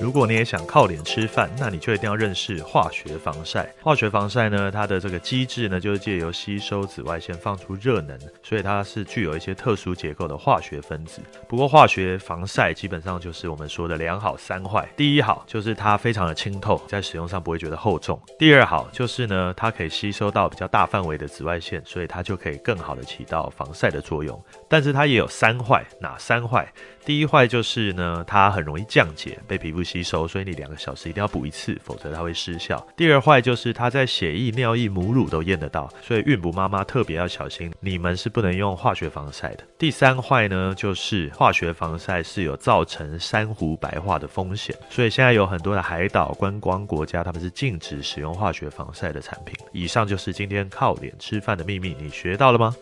如果你也想靠脸吃饭，那你就一定要认识化学防晒。化学防晒呢，它的这个机制呢，就是借由吸收紫外线放出热能，所以它是具有一些特殊结构的化学分子。不过化学防晒基本上就是我们说的两好三坏。第一好就是它非常的清透，在使用上不会觉得厚重。第二好就是呢，它可以吸收到比较大范围的紫外线，所以它就可以更好的起到防晒的作用。但是它也有三坏，哪三坏？第一坏就是呢，它很容易降解，被皮肤吸收，所以你两个小时一定要补一次，否则它会失效。第二坏就是它在血液、尿液、母乳都验得到，所以孕哺妈妈特别要小心，你们是不能用化学防晒的。第三坏呢，就是化学防晒是有造成珊瑚白化的风险，所以现在有很多的海岛观光国家，他们是禁止使用化学防晒的产品。以上就是今天靠脸吃饭的秘密，你学到了吗？